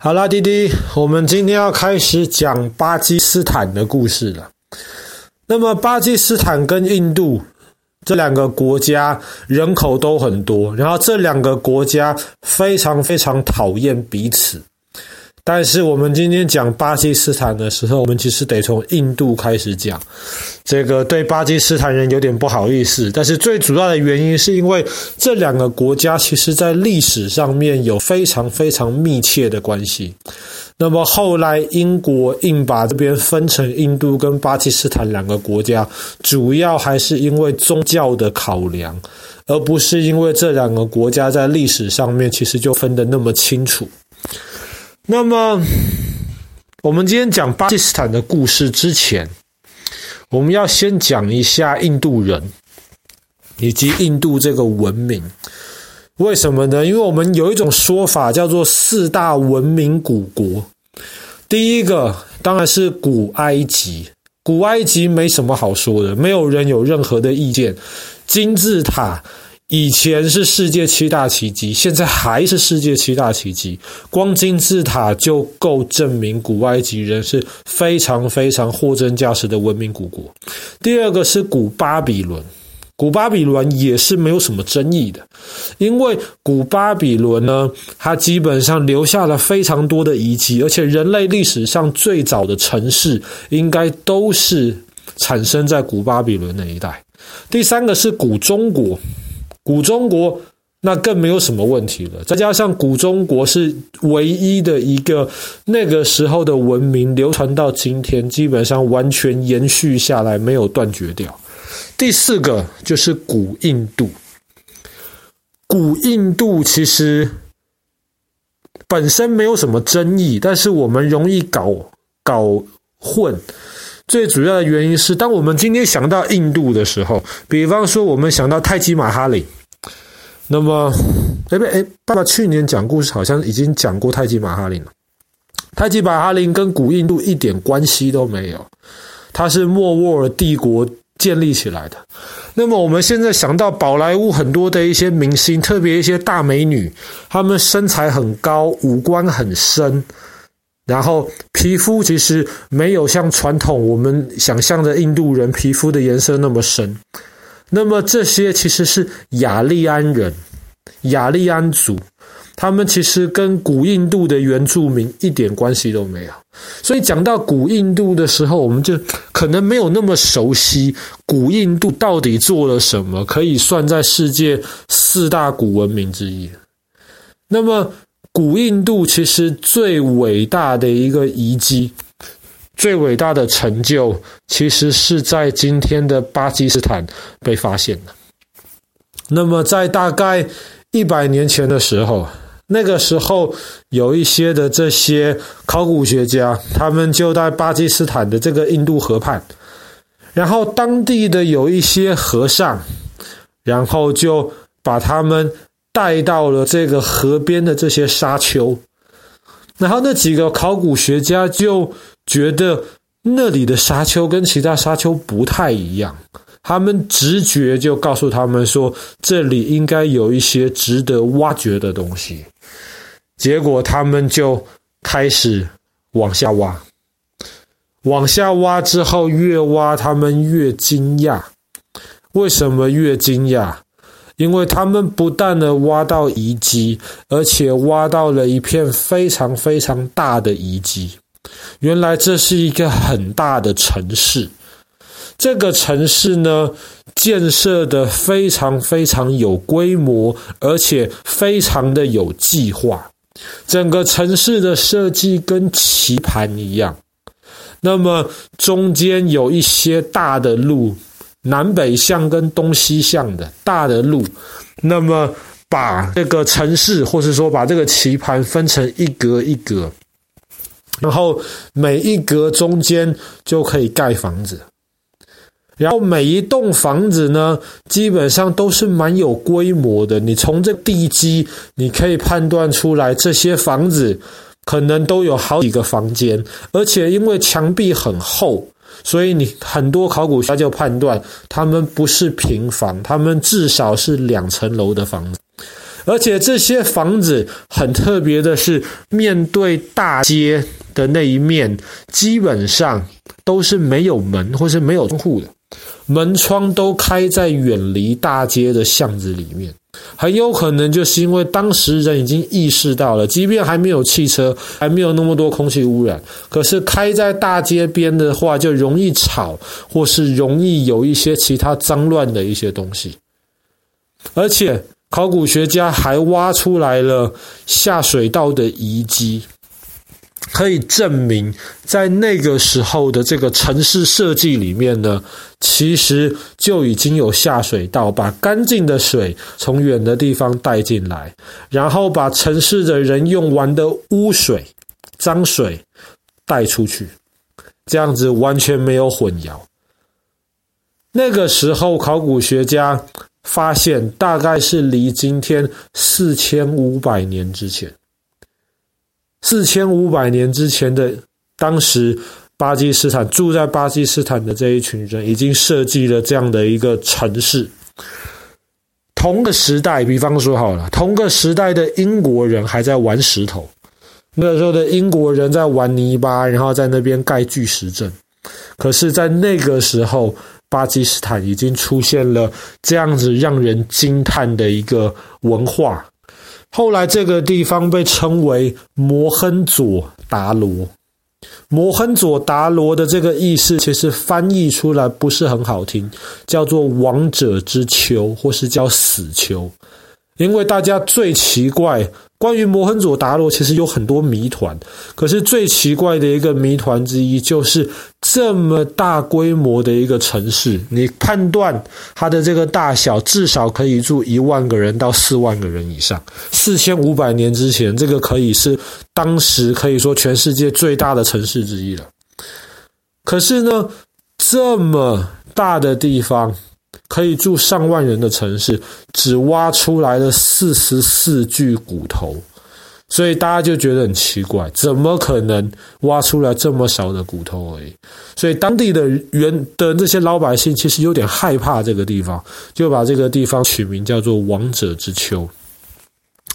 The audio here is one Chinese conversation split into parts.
好啦，滴滴，我们今天要开始讲巴基斯坦的故事了。那么，巴基斯坦跟印度这两个国家人口都很多，然后这两个国家非常非常讨厌彼此。但是我们今天讲巴基斯坦的时候，我们其实得从印度开始讲。这个对巴基斯坦人有点不好意思，但是最主要的原因是因为这两个国家其实在历史上面有非常非常密切的关系。那么后来英国硬把这边分成印度跟巴基斯坦两个国家，主要还是因为宗教的考量，而不是因为这两个国家在历史上面其实就分得那么清楚。那么，我们今天讲巴基斯坦的故事之前，我们要先讲一下印度人以及印度这个文明。为什么呢？因为我们有一种说法叫做四大文明古国。第一个当然是古埃及，古埃及没什么好说的，没有人有任何的意见。金字塔。以前是世界七大奇迹，现在还是世界七大奇迹。光金字塔就够证明古埃及人是非常非常货真价实的文明古国。第二个是古巴比伦，古巴比伦也是没有什么争议的，因为古巴比伦呢，它基本上留下了非常多的遗迹，而且人类历史上最早的城市应该都是产生在古巴比伦那一带。第三个是古中国。古中国那更没有什么问题了，再加上古中国是唯一的一个那个时候的文明流传到今天，基本上完全延续下来，没有断绝掉。第四个就是古印度，古印度其实本身没有什么争议，但是我们容易搞搞混。最主要的原因是，当我们今天想到印度的时候，比方说我们想到泰姬玛哈陵。那么，哎不哎，爸爸去年讲故事好像已经讲过泰姬玛哈林了。泰姬玛哈林跟古印度一点关系都没有，它是莫卧儿帝国建立起来的。那么我们现在想到宝莱坞很多的一些明星，特别一些大美女，她们身材很高，五官很深，然后皮肤其实没有像传统我们想象的印度人皮肤的颜色那么深。那么这些其实是雅利安人，雅利安族，他们其实跟古印度的原住民一点关系都没有。所以讲到古印度的时候，我们就可能没有那么熟悉古印度到底做了什么，可以算在世界四大古文明之一。那么古印度其实最伟大的一个遗迹。最伟大的成就，其实是在今天的巴基斯坦被发现的。那么，在大概一百年前的时候，那个时候有一些的这些考古学家，他们就在巴基斯坦的这个印度河畔，然后当地的有一些和尚，然后就把他们带到了这个河边的这些沙丘，然后那几个考古学家就。觉得那里的沙丘跟其他沙丘不太一样，他们直觉就告诉他们说，这里应该有一些值得挖掘的东西。结果他们就开始往下挖，往下挖之后，越挖他们越惊讶。为什么越惊讶？因为他们不但的挖到遗迹，而且挖到了一片非常非常大的遗迹。原来这是一个很大的城市，这个城市呢，建设的非常非常有规模，而且非常的有计划。整个城市的设计跟棋盘一样，那么中间有一些大的路，南北向跟东西向的大的路，那么把这个城市，或是说把这个棋盘分成一格一格。然后每一格中间就可以盖房子，然后每一栋房子呢，基本上都是蛮有规模的。你从这地基，你可以判断出来，这些房子可能都有好几个房间，而且因为墙壁很厚，所以你很多考古学家就判断，他们不是平房，他们至少是两层楼的房子。而且这些房子很特别的是，面对大街的那一面，基本上都是没有门或是没有窗户的，门窗都开在远离大街的巷子里面。很有可能就是因为当时人已经意识到了，即便还没有汽车，还没有那么多空气污染，可是开在大街边的话，就容易吵，或是容易有一些其他脏乱的一些东西。而且考古学家还挖出来了下水道的遗迹。可以证明，在那个时候的这个城市设计里面呢，其实就已经有下水道，把干净的水从远的地方带进来，然后把城市的人用完的污水、脏水带出去，这样子完全没有混淆。那个时候，考古学家发现，大概是离今天四千五百年之前。四千五百年之前的当时，巴基斯坦住在巴基斯坦的这一群人已经设计了这样的一个城市。同个时代，比方说好了，同个时代的英国人还在玩石头，那时候的英国人在玩泥巴，然后在那边盖巨石阵。可是，在那个时候，巴基斯坦已经出现了这样子让人惊叹的一个文化。后来这个地方被称为摩亨佐达罗。摩亨佐达罗的这个意思，其实翻译出来不是很好听，叫做“王者之丘”或是叫“死丘”。因为大家最奇怪，关于摩亨佐达罗其实有很多谜团，可是最奇怪的一个谜团之一就是这么大规模的一个城市，你判断它的这个大小，至少可以住一万个人到四万个人以上。四千五百年之前，这个可以是当时可以说全世界最大的城市之一了。可是呢，这么大的地方。可以住上万人的城市，只挖出来了四十四具骨头，所以大家就觉得很奇怪，怎么可能挖出来这么少的骨头而已？所以当地的原的这些老百姓其实有点害怕这个地方，就把这个地方取名叫做“王者之丘”。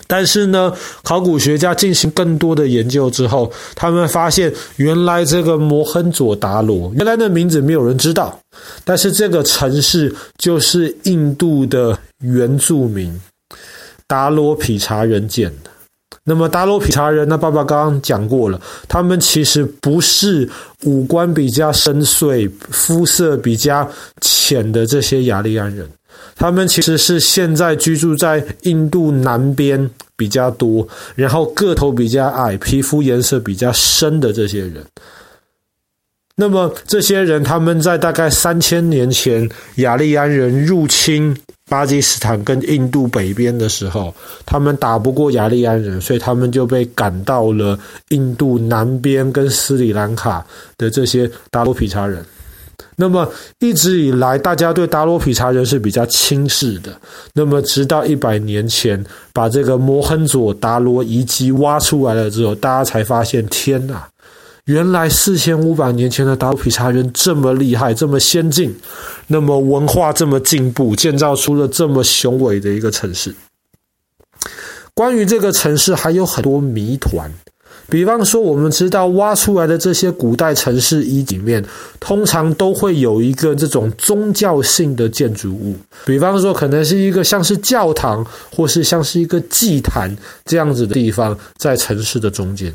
但是呢，考古学家进行更多的研究之后，他们发现原来这个摩亨佐达罗原来的名字没有人知道，但是这个城市就是印度的原住民达罗毗荼人建的。那么达罗毗荼人呢，爸爸刚刚讲过了，他们其实不是五官比较深邃、肤色比较浅的这些雅利安人。他们其实是现在居住在印度南边比较多，然后个头比较矮、皮肤颜色比较深的这些人。那么这些人，他们在大概三千年前，雅利安人入侵巴基斯坦跟印度北边的时候，他们打不过雅利安人，所以他们就被赶到了印度南边跟斯里兰卡的这些达罗毗荼人。那么一直以来，大家对达罗毗荼人是比较轻视的。那么直到一百年前，把这个摩亨佐达罗遗迹挖出来了之后，大家才发现，天哪！原来四千五百年前的达罗毗荼人这么厉害，这么先进，那么文化这么进步，建造出了这么雄伟的一个城市。关于这个城市，还有很多谜团。比方说，我们知道挖出来的这些古代城市遗址里面，通常都会有一个这种宗教性的建筑物。比方说，可能是一个像是教堂，或是像是一个祭坛这样子的地方，在城市的中间。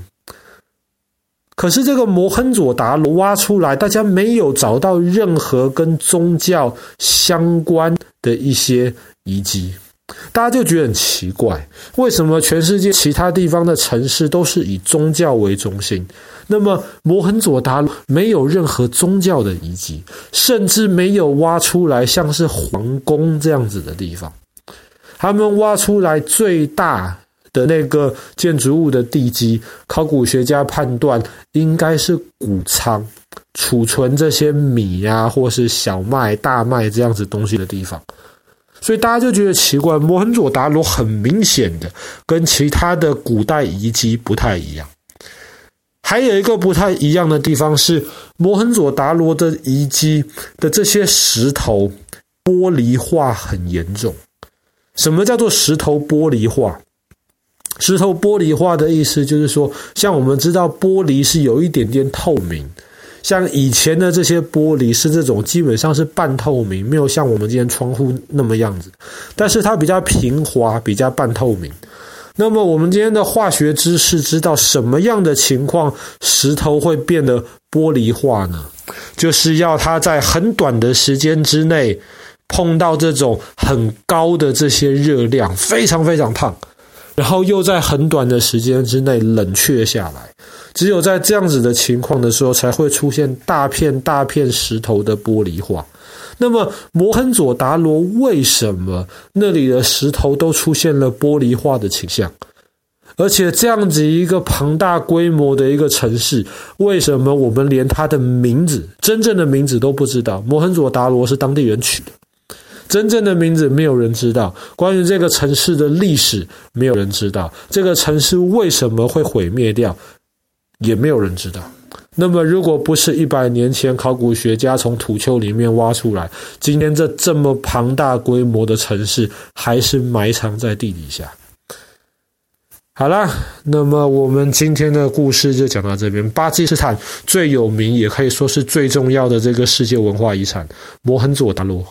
可是这个摩亨佐达罗挖出来，大家没有找到任何跟宗教相关的一些遗迹。大家就觉得很奇怪，为什么全世界其他地方的城市都是以宗教为中心？那么摩亨佐达罗没有任何宗教的遗迹，甚至没有挖出来像是皇宫这样子的地方。他们挖出来最大的那个建筑物的地基，考古学家判断应该是谷仓，储存这些米呀，或是小麦、大麦这样子东西的地方。所以大家就觉得奇怪，摩亨佐达罗很明显的跟其他的古代遗迹不太一样。还有一个不太一样的地方是，摩亨佐达罗的遗迹的这些石头玻璃化很严重，什么叫做石头玻璃化？石头玻璃化的意思就是说，像我们知道玻璃是有一点点透明，像以前的这些玻璃是这种基本上是半透明，没有像我们今天窗户那么样子，但是它比较平滑，比较半透明。那么我们今天的化学知识知道什么样的情况石头会变得玻璃化呢？就是要它在很短的时间之内。碰到这种很高的这些热量，非常非常烫，然后又在很短的时间之内冷却下来，只有在这样子的情况的时候，才会出现大片大片石头的玻璃化。那么摩亨佐达罗为什么那里的石头都出现了玻璃化的倾向？而且这样子一个庞大规模的一个城市，为什么我们连它的名字，真正的名字都不知道？摩亨佐达罗是当地人取的。真正的名字没有人知道，关于这个城市的历史没有人知道，这个城市为什么会毁灭掉，也没有人知道。那么，如果不是一百年前考古学家从土丘里面挖出来，今天这这么庞大规模的城市还是埋藏在地底下。好啦，那么我们今天的故事就讲到这边。巴基斯坦最有名，也可以说是最重要的这个世界文化遗产——摩亨佐达罗。